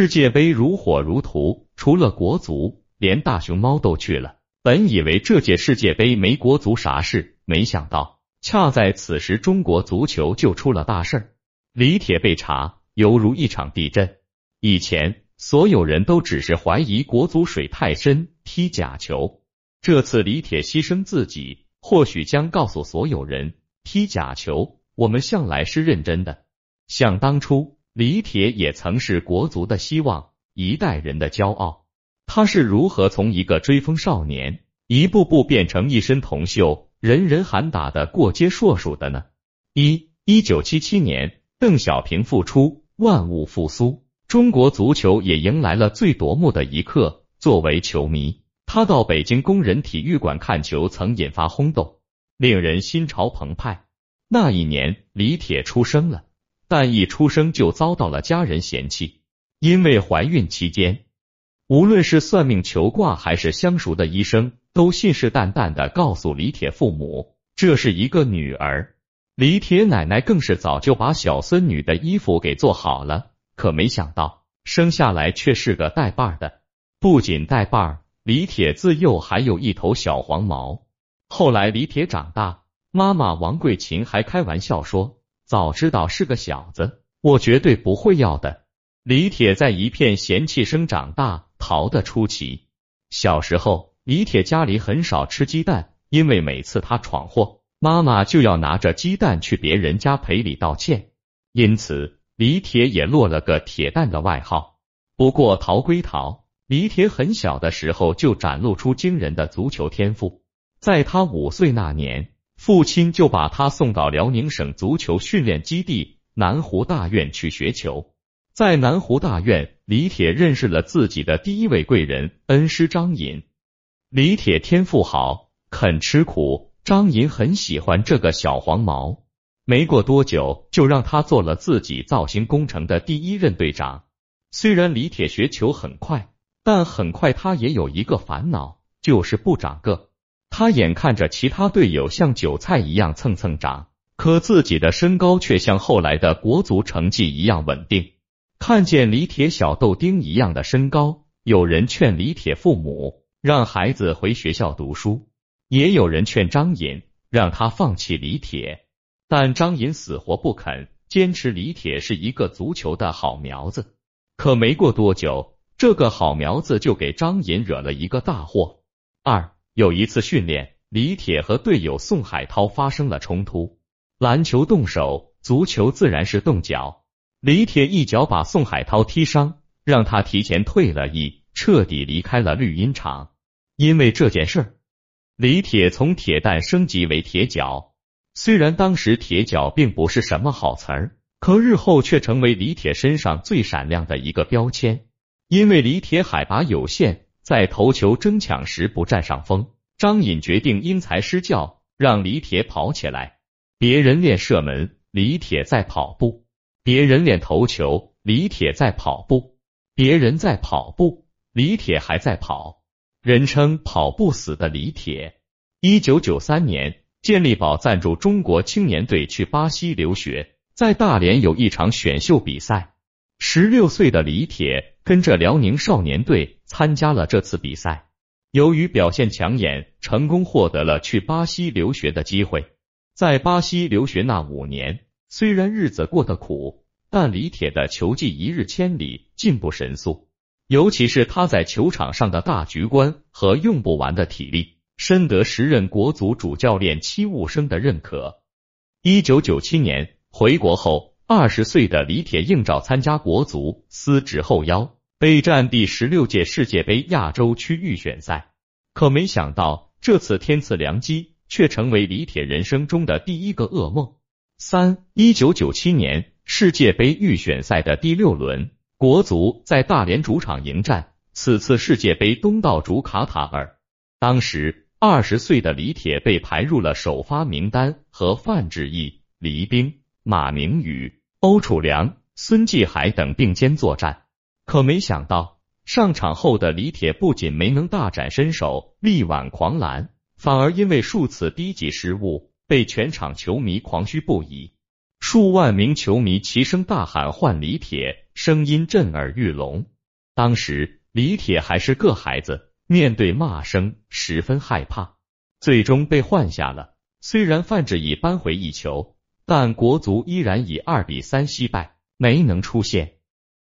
世界杯如火如荼，除了国足，连大熊猫都去了。本以为这届世界杯没国足啥事，没想到恰在此时，中国足球就出了大事儿。李铁被查，犹如一场地震。以前所有人都只是怀疑国足水太深，踢假球。这次李铁牺牲自己，或许将告诉所有人，踢假球，我们向来是认真的。想当初，李铁也曾是国足的希望，一代人的骄傲。他是如何从一个追风少年，一步步变成一身铜锈、人人喊打的过街硕鼠的呢？一一九七七年，邓小平复出，万物复苏。中国足球也迎来了最夺目的一刻。作为球迷，他到北京工人体育馆看球曾引发轰动，令人心潮澎湃。那一年，李铁出生了，但一出生就遭到了家人嫌弃，因为怀孕期间，无论是算命求卦还是相熟的医生，都信誓旦旦的告诉李铁父母，这是一个女儿。李铁奶奶更是早就把小孙女的衣服给做好了。可没想到，生下来却是个带把的。不仅带把，李铁自幼还有一头小黄毛。后来李铁长大，妈妈王桂琴还开玩笑说：“早知道是个小子，我绝对不会要的。”李铁在一片嫌弃声长大，逃得出奇。小时候，李铁家里很少吃鸡蛋，因为每次他闯祸，妈妈就要拿着鸡蛋去别人家赔礼道歉，因此。李铁也落了个铁蛋的外号。不过逃归逃，李铁很小的时候就展露出惊人的足球天赋。在他五岁那年，父亲就把他送到辽宁省足球训练基地南湖大院去学球。在南湖大院，李铁认识了自己的第一位贵人恩师张寅。李铁天赋好，肯吃苦，张寅很喜欢这个小黄毛。没过多久，就让他做了自己造星工程的第一任队长。虽然李铁学球很快，但很快他也有一个烦恼，就是不长个。他眼看着其他队友像韭菜一样蹭蹭长，可自己的身高却像后来的国足成绩一样稳定。看见李铁小豆丁一样的身高，有人劝李铁父母让孩子回学校读书，也有人劝张颖让他放弃李铁。但张银死活不肯，坚持李铁是一个足球的好苗子。可没过多久，这个好苗子就给张银惹了一个大祸。二有一次训练，李铁和队友宋海涛发生了冲突。篮球动手，足球自然是动脚。李铁一脚把宋海涛踢伤，让他提前退了役，彻底离开了绿茵场。因为这件事儿，李铁从铁蛋升级为铁脚。虽然当时铁脚并不是什么好词儿，可日后却成为李铁身上最闪亮的一个标签。因为李铁海拔有限，在头球争抢时不占上风，张颖决定因材施教，让李铁跑起来。别人练射门，李铁在跑步；别人练头球，李铁在跑步；别人在跑步，李铁还在跑。人称“跑不死的李铁”。一九九三年。健力宝赞助中国青年队去巴西留学，在大连有一场选秀比赛。十六岁的李铁跟着辽宁少年队参加了这次比赛，由于表现抢眼，成功获得了去巴西留学的机会。在巴西留学那五年，虽然日子过得苦，但李铁的球技一日千里，进步神速。尤其是他在球场上的大局观和用不完的体力。深得时任国足主教练戚务生的认可。一九九七年回国后，二十岁的李铁应召参加国足，司职后腰，备战第十六届世界杯亚洲区预选赛。可没想到，这次天赐良机，却成为李铁人生中的第一个噩梦。三一九九七年世界杯预选赛的第六轮，国足在大连主场迎战此次世界杯东道主卡塔尔，当时。二十岁的李铁被排入了首发名单，和范志毅、黎兵、马明宇、欧楚良、孙继海等并肩作战。可没想到，上场后的李铁不仅没能大展身手，力挽狂澜，反而因为数次低级失误，被全场球迷狂嘘不已。数万名球迷齐声大喊“换李铁”，声音震耳欲聋。当时李铁还是个孩子，面对骂声十分害怕，最终被换下了。虽然范志毅扳回一球，但国足依然以二比三惜败，没能出线。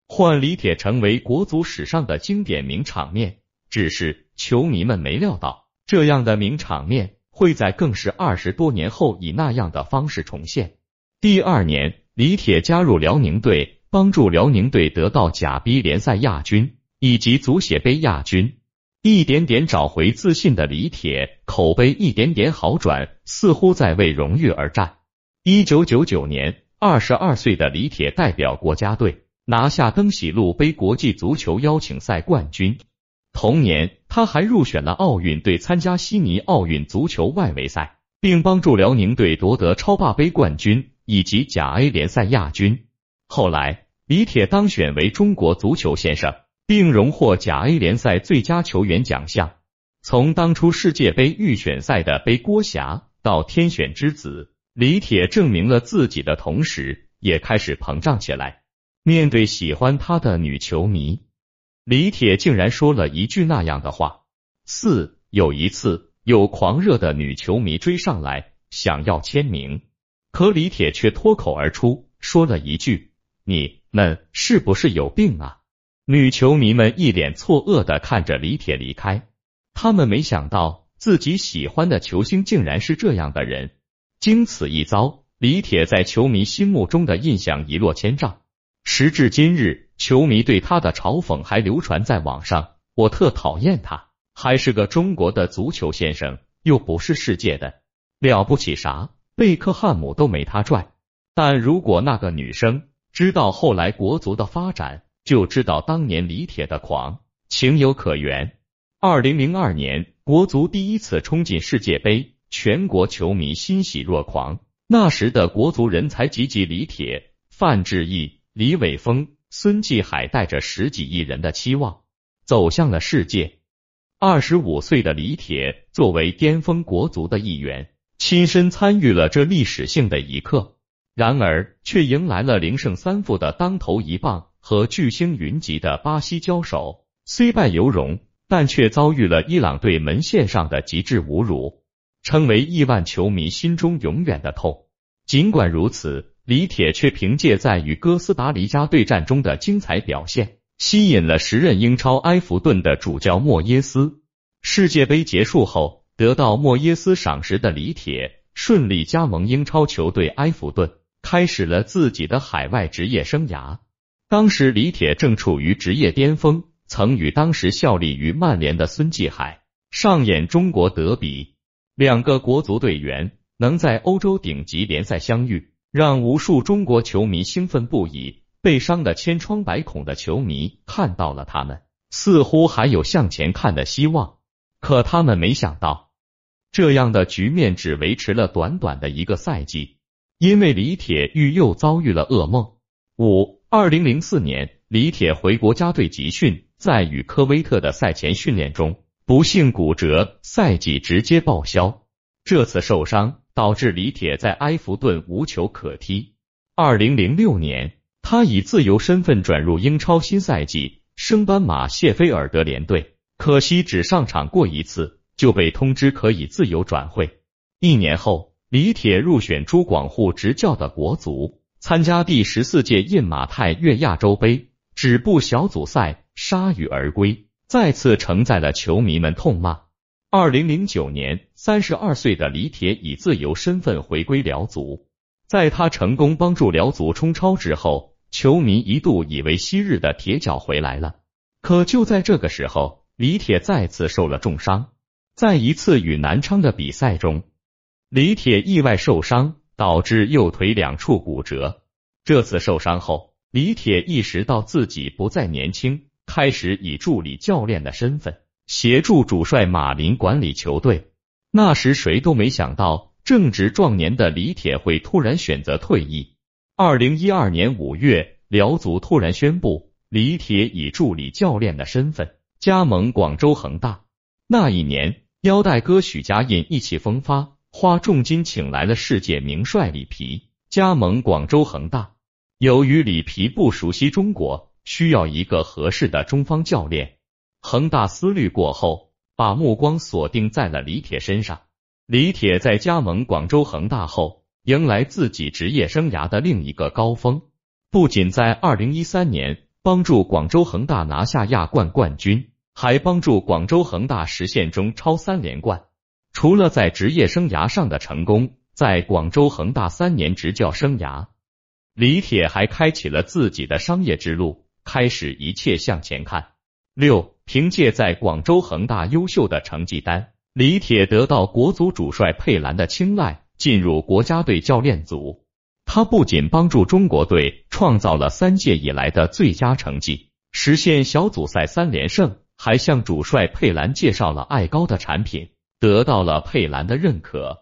换李铁成为国足史上的经典名场面，只是球迷们没料到，这样的名场面会在更是二十多年后以那样的方式重现。第二年，李铁加入辽宁队，帮助辽宁队得到甲 B 联赛亚军以及足协杯亚军。一点点找回自信的李铁，口碑一点点好转，似乎在为荣誉而战。一九九九年，二十二岁的李铁代表国家队拿下登喜路杯国际足球邀请赛冠军。同年，他还入选了奥运队，参加悉尼奥运足球外围赛，并帮助辽宁队夺得超霸杯冠军。以及甲 A 联赛亚军。后来，李铁当选为中国足球先生，并荣获甲 A 联赛最佳球员奖项。从当初世界杯预选赛的背锅侠到天选之子，李铁证明了自己的同时，也开始膨胀起来。面对喜欢他的女球迷，李铁竟然说了一句那样的话。四有一次，有狂热的女球迷追上来，想要签名。可李铁却脱口而出说了一句：“你们是不是有病啊？”女球迷们一脸错愕的看着李铁离开，他们没想到自己喜欢的球星竟然是这样的人。经此一遭，李铁在球迷心目中的印象一落千丈。时至今日，球迷对他的嘲讽还流传在网上：“我特讨厌他，还是个中国的足球先生，又不是世界的，了不起啥？”贝克汉姆都没他拽，但如果那个女生知道后来国足的发展，就知道当年李铁的狂情有可原。二零零二年，国足第一次冲进世界杯，全国球迷欣喜若狂。那时的国足人才济济，李铁、范志毅、李玮峰、孙继海带着十几亿人的期望走向了世界。二十五岁的李铁作为巅峰国足的一员。亲身参与了这历史性的一刻，然而却迎来了零胜三负的当头一棒，和巨星云集的巴西交手，虽败犹荣，但却遭遇了伊朗队门线上的极致侮辱，成为亿万球迷心中永远的痛。尽管如此，李铁却凭借在与哥斯达黎加对战中的精彩表现，吸引了时任英超埃弗顿的主教莫耶斯。世界杯结束后。得到莫耶斯赏识的李铁顺利加盟英超球队埃弗顿，开始了自己的海外职业生涯。当时李铁正处于职业巅峰，曾与当时效力于曼联的孙继海上演中国德比，两个国足队员能在欧洲顶级联赛相遇，让无数中国球迷兴奋不已。被伤的千疮百孔的球迷看到了他们，似乎还有向前看的希望，可他们没想到。这样的局面只维持了短短的一个赛季，因为李铁玉又遭遇了噩梦。五二零零四年，李铁回国家队集训，在与科威特的赛前训练中不幸骨折，赛季直接报销。这次受伤导致李铁在埃弗顿无球可踢。二零零六年，他以自由身份转入英超新赛季，升班马谢菲尔德联队，可惜只上场过一次。就被通知可以自由转会。一年后，李铁入选朱广沪执教的国足，参加第十四届印马泰越亚洲杯，止步小组赛，铩羽而归，再次承载了球迷们痛骂。二零零九年，三十二岁的李铁以自由身份回归辽足，在他成功帮助辽足冲超之后，球迷一度以为昔日的铁脚回来了。可就在这个时候，李铁再次受了重伤。在一次与南昌的比赛中，李铁意外受伤，导致右腿两处骨折。这次受伤后，李铁意识到自己不再年轻，开始以助理教练的身份协助主帅马林管理球队。那时谁都没想到，正值壮年的李铁会突然选择退役。二零一二年五月，辽足突然宣布，李铁以助理教练的身份加盟广州恒大。那一年。腰带哥许家印意气风发，花重金请来了世界名帅里皮，加盟广州恒大。由于里皮不熟悉中国，需要一个合适的中方教练。恒大思虑过后，把目光锁定在了李铁身上。李铁在加盟广州恒大后，迎来自己职业生涯的另一个高峰。不仅在二零一三年帮助广州恒大拿下亚冠冠军，还帮助广州恒大实现中超三连冠。除了在职业生涯上的成功，在广州恒大三年执教生涯。李铁还开启了自己的商业之路，开始一切向前看。六，凭借在广州恒大优秀的成绩单，李铁得到国足主帅佩兰的青睐，进入国家队教练组。他不仅帮助中国队创造了三届以来的最佳成绩，实现小组赛三连胜，还向主帅佩兰介绍了爱高的产品，得到了佩兰的认可。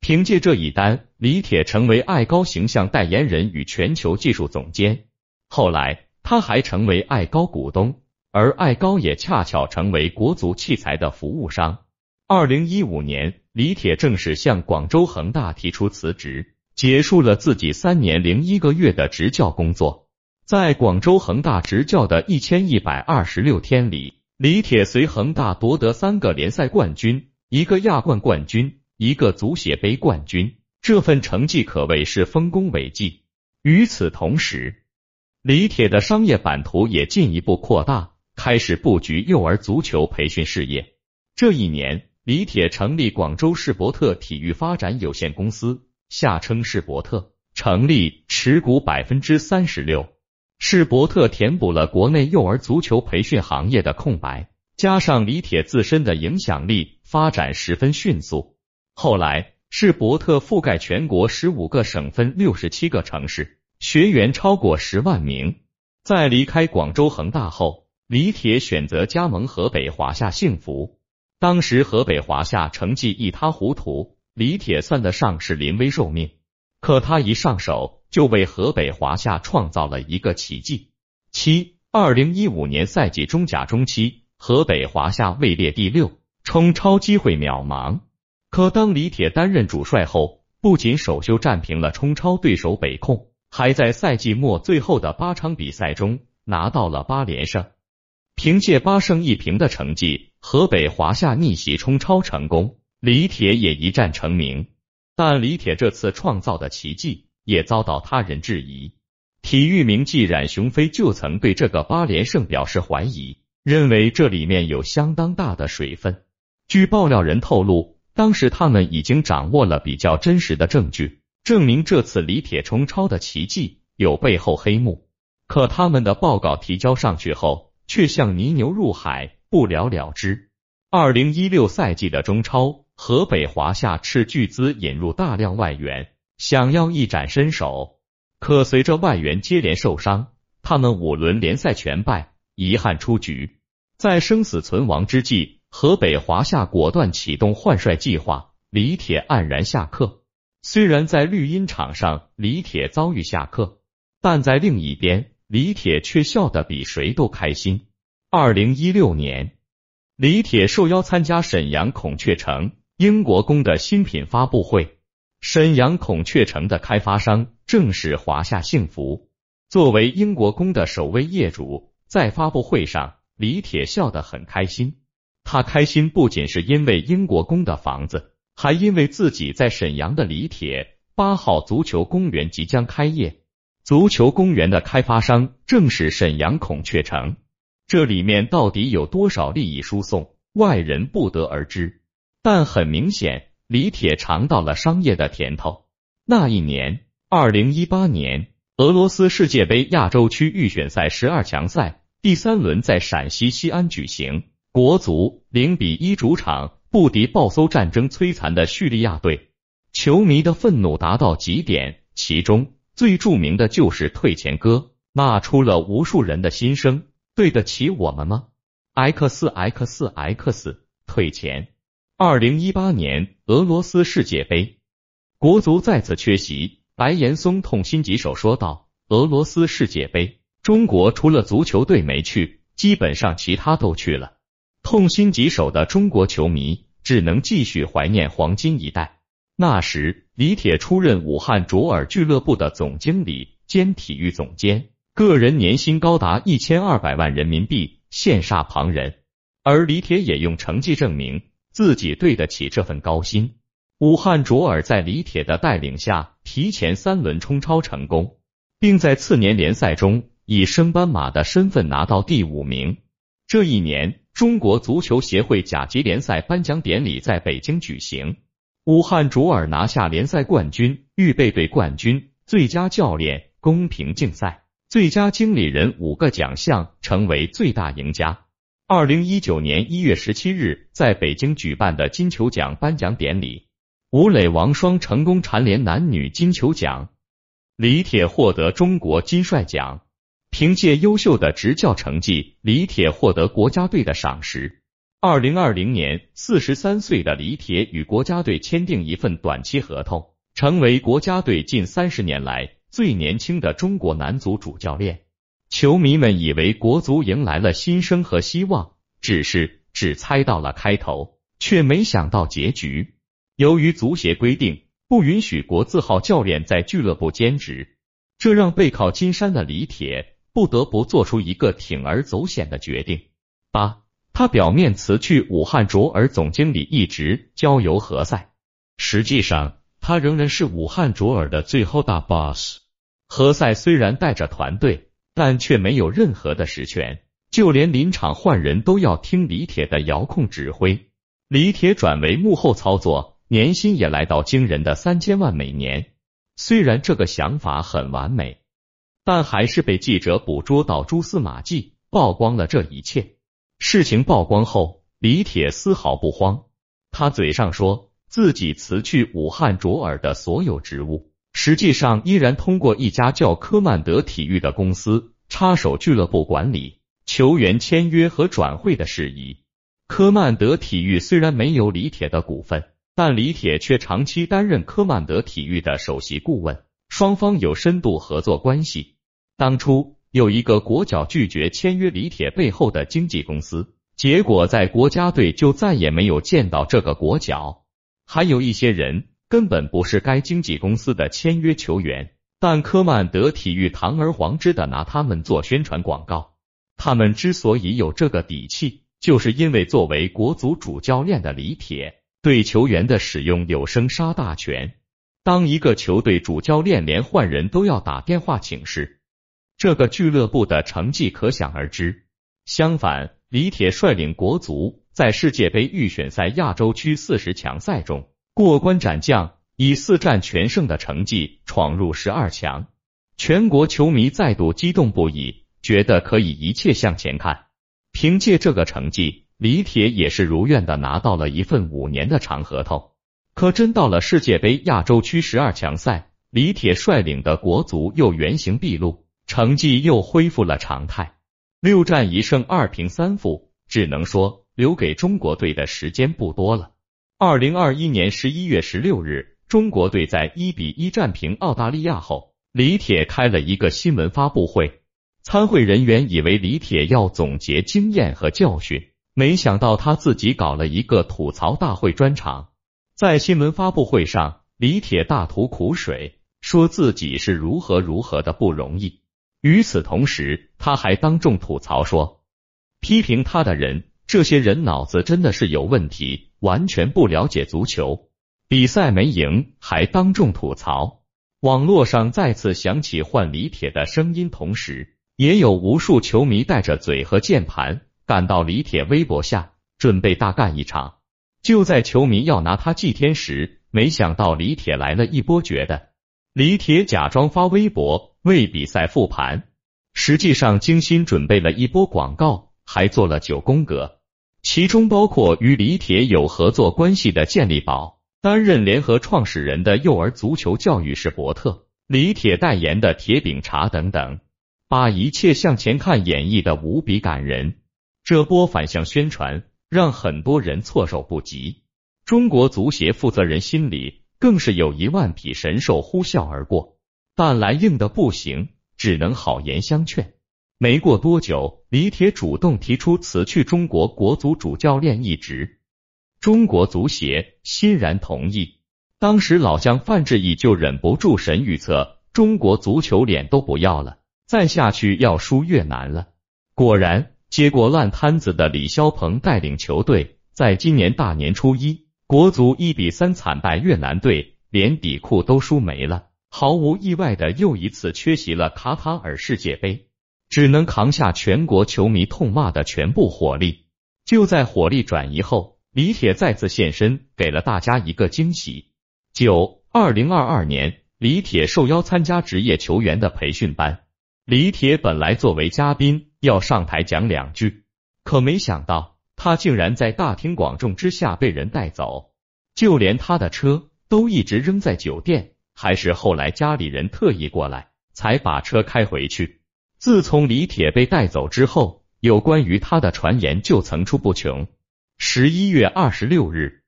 凭借这一单，李铁成为爱高形象代言人与全球技术总监。后来，他还成为爱高股东，而爱高也恰巧成为国足器材的服务商。二零一五年，李铁正式向广州恒大提出辞职，结束了自己三年零一个月的执教工作。在广州恒大执教的一千一百二十六天里，李铁随恒大夺得三个联赛冠军，一个亚冠冠军。一个足协杯冠军，这份成绩可谓是丰功伟绩。与此同时，李铁的商业版图也进一步扩大，开始布局幼儿足球培训事业。这一年，李铁成立广州世博特体育发展有限公司，下称世博特，成立，持股百分之三十六。世博特填补了国内幼儿足球培训行业的空白，加上李铁自身的影响力，发展十分迅速。后来，世博特覆盖全国十五个省份、六十七个城市，学员超过十万名。在离开广州恒大后，李铁选择加盟河北华夏幸福。当时河北华夏成绩一塌糊涂，李铁算得上是临危受命。可他一上手，就为河北华夏创造了一个奇迹。七二零一五年赛季中甲中期，河北华夏位列第六，冲超机会渺茫。可当李铁担任主帅后，不仅首秀战平了冲超对手北控，还在赛季末最后的八场比赛中拿到了八连胜。凭借八胜一平的成绩，河北华夏逆袭冲超成功，李铁也一战成名。但李铁这次创造的奇迹也遭到他人质疑。体育名记冉雄飞就曾对这个八连胜表示怀疑，认为这里面有相当大的水分。据爆料人透露。当时他们已经掌握了比较真实的证据，证明这次李铁冲超的奇迹有背后黑幕。可他们的报告提交上去后，却像泥牛入海，不了了之。二零一六赛季的中超，河北华夏斥巨资引入大量外援，想要一展身手。可随着外援接连受伤，他们五轮联赛全败，遗憾出局。在生死存亡之际。河北华夏果断启动换帅计划，李铁黯然下课。虽然在绿茵场上，李铁遭遇下课，但在另一边，李铁却笑得比谁都开心。二零一六年，李铁受邀参加沈阳孔雀城英国宫的新品发布会。沈阳孔雀城的开发商正是华夏幸福。作为英国宫的首位业主，在发布会上，李铁笑得很开心。他开心不仅是因为英国宫的房子，还因为自己在沈阳的李铁八号足球公园即将开业。足球公园的开发商正是沈阳孔雀城，这里面到底有多少利益输送，外人不得而知。但很明显，李铁尝到了商业的甜头。那一年，二零一八年，俄罗斯世界杯亚洲区预选赛十二强赛第三轮在陕西西安举行。国足零比一主场不敌暴搜战争摧残的叙利亚队，球迷的愤怒达到极点，其中最著名的就是退钱歌，骂出了无数人的心声。对得起我们吗？X X X 退钱。二零一八年俄罗斯世界杯，国足再次缺席，白岩松痛心疾首说道：“俄罗斯世界杯，中国除了足球队没去，基本上其他都去了。”痛心疾首的中国球迷只能继续怀念黄金一代。那时，李铁出任武汉卓尔俱乐部的总经理，兼体育总监，个人年薪高达一千二百万人民币，羡煞旁人。而李铁也用成绩证明自己对得起这份高薪。武汉卓尔在李铁的带领下，提前三轮冲超成功，并在次年联赛中以升班马的身份拿到第五名。这一年，中国足球协会甲级联赛颁奖典礼在北京举行，武汉卓尔拿下联赛冠军、预备队冠军、最佳教练、公平竞赛、最佳经理人五个奖项，成为最大赢家。二零一九年一月十七日，在北京举办的金球奖颁奖典礼，吴磊、王霜成功蝉联男女金球奖，李铁获得中国金帅奖。凭借优秀的执教成绩，李铁获得国家队的赏识。二零二零年，四十三岁的李铁与国家队签订一份短期合同，成为国家队近三十年来最年轻的中国男足主教练。球迷们以为国足迎来了新生和希望，只是只猜到了开头，却没想到结局。由于足协规定不允许国字号教练在俱乐部兼职，这让背靠金山的李铁不得不做出一个铤而走险的决定。八，他表面辞去武汉卓尔总经理一职，交由何塞，实际上他仍然是武汉卓尔的最后大 boss。何塞虽然带着团队。但却没有任何的实权，就连临场换人都要听李铁的遥控指挥。李铁转为幕后操作，年薪也来到惊人的三千万每年。虽然这个想法很完美，但还是被记者捕捉到蛛丝马迹，曝光了这一切。事情曝光后，李铁丝毫不慌，他嘴上说自己辞去武汉卓尔的所有职务。实际上，依然通过一家叫科曼德体育的公司插手俱乐部管理、球员签约和转会的事宜。科曼德体育虽然没有李铁的股份，但李铁却长期担任科曼德体育的首席顾问，双方有深度合作关系。当初有一个国脚拒绝签约李铁背后的经纪公司，结果在国家队就再也没有见到这个国脚。还有一些人。根本不是该经纪公司的签约球员，但科曼德体育堂而皇之的拿他们做宣传广告。他们之所以有这个底气，就是因为作为国足主教练的李铁对球员的使用有生杀大权。当一个球队主教练连换人都要打电话请示，这个俱乐部的成绩可想而知。相反，李铁率领国足在世界杯预选赛亚洲区四十强赛中。过关斩将，以四战全胜的成绩闯入十二强，全国球迷再度激动不已，觉得可以一切向前看。凭借这个成绩，李铁也是如愿的拿到了一份五年的长合同。可真到了世界杯亚洲区十二强赛，李铁率领的国足又原形毕露，成绩又恢复了常态，六战一胜二平三负，只能说留给中国队的时间不多了。二零二一年十一月十六日，中国队在一比一战平澳大利亚后，李铁开了一个新闻发布会。参会人员以为李铁要总结经验和教训，没想到他自己搞了一个吐槽大会专场。在新闻发布会上，李铁大吐苦水，说自己是如何如何的不容易。与此同时，他还当众吐槽说，批评他的人，这些人脑子真的是有问题。完全不了解足球，比赛没赢还当众吐槽。网络上再次响起换李铁的声音，同时也有无数球迷带着嘴和键盘赶到李铁微博下，准备大干一场。就在球迷要拿他祭天时，没想到李铁来了一波绝的。李铁假装发微博为比赛复盘，实际上精心准备了一波广告，还做了九宫格。其中包括与李铁有合作关系的健力宝，担任联合创始人的幼儿足球教育是伯特，李铁代言的铁饼茶等等，把一切向前看演绎的无比感人。这波反向宣传让很多人措手不及，中国足协负责人心里更是有一万匹神兽呼啸而过，但来硬的不行，只能好言相劝。没过多久，李铁主动提出辞去中国国足主教练一职，中国足协欣然同意。当时老将范志毅就忍不住神预测，中国足球脸都不要了，再下去要输越南了。果然，接过烂摊子的李霄鹏带领球队，在今年大年初一，国足一比三惨败越南队，连底裤都输没了，毫无意外的又一次缺席了卡塔尔世界杯，只能扛下全国球迷痛骂的全部火力。就在火力转移后，李铁再次现身，给了大家一个惊喜。九二零二二年，李铁受邀参加职业球员的培训班。李铁本来作为嘉宾要上台讲两句，可没想到他竟然在大庭广众之下被人带走，就连他的车都一直扔在酒店，还是后来家里人特意过来才把车开回去。自从李铁被带走之后。有关于他的传言就层出不穷。十一月二十六日，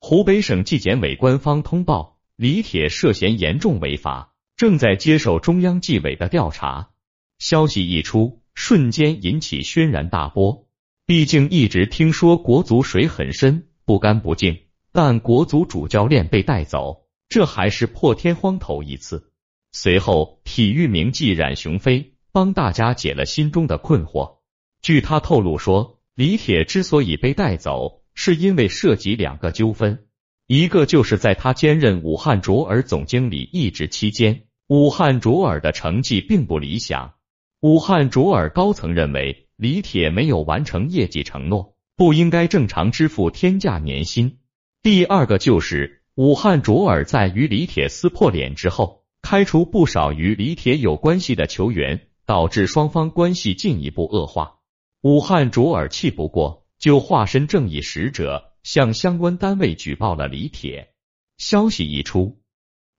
湖北省纪检委官方通报，李铁涉嫌严重违法，正在接受中央纪委的调查。消息一出，瞬间引起轩然大波。毕竟一直听说国足水很深，不干不净，但国足主教练被带走，这还是破天荒头一次。随后，体育名记冉雄飞帮大家解了心中的困惑。据他透露说，李铁之所以被带走，是因为涉及两个纠纷，一个就是在他兼任武汉卓尔总经理一职期间，武汉卓尔的成绩并不理想，武汉卓尔高层认为李铁没有完成业绩承诺，不应该正常支付天价年薪；第二个就是武汉卓尔在与李铁撕破脸之后，开除不少与李铁有关系的球员，导致双方关系进一步恶化。武汉卓尔气不过，就化身正义使者，向相关单位举报了李铁。消息一出，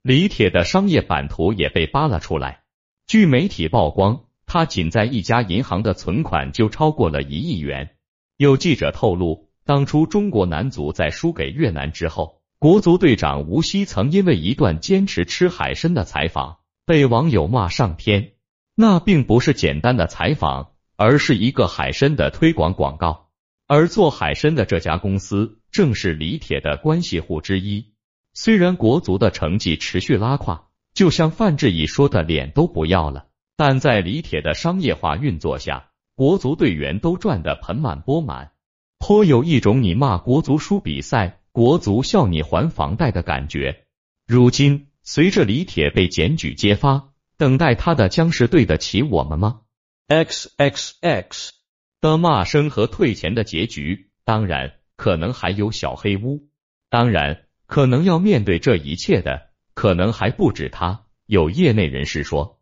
李铁的商业版图也被扒了出来。据媒体曝光，他仅在一家银行的存款就超过了一亿元。有记者透露，当初中国男足在输给越南之后，国足队长吴曦曾因为一段坚持吃海参的采访，被网友骂上天。那并不是简单的采访。而是一个海参的推广广告，而做海参的这家公司正是李铁的关系户之一。虽然国足的成绩持续拉胯，就像范志毅说的，脸都不要了，但在李铁的商业化运作下，国足队员都赚得盆满钵满，颇有一种你骂国足输比赛，国足笑你还房贷的感觉。如今，随着李铁被检举揭发，等待他的将是对得起我们吗？X X X 的骂声和退钱的结局，当然可能还有小黑屋，当然可能要面对这一切的，可能还不止他。有业内人士说，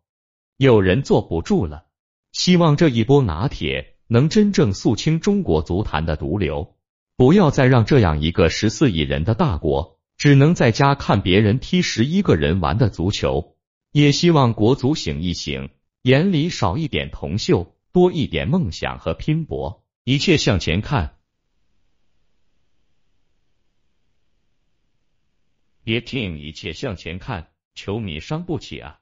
有人坐不住了，希望这一波拿铁能真正肃清中国足坛的毒瘤，不要再让这样一个十四亿人的大国，只能在家看别人踢十一个人玩的足球。也希望国足醒一醒。眼里少一点铜锈，多一点梦想和拼搏，一切向前看，别听一切向前看，球迷伤不起啊！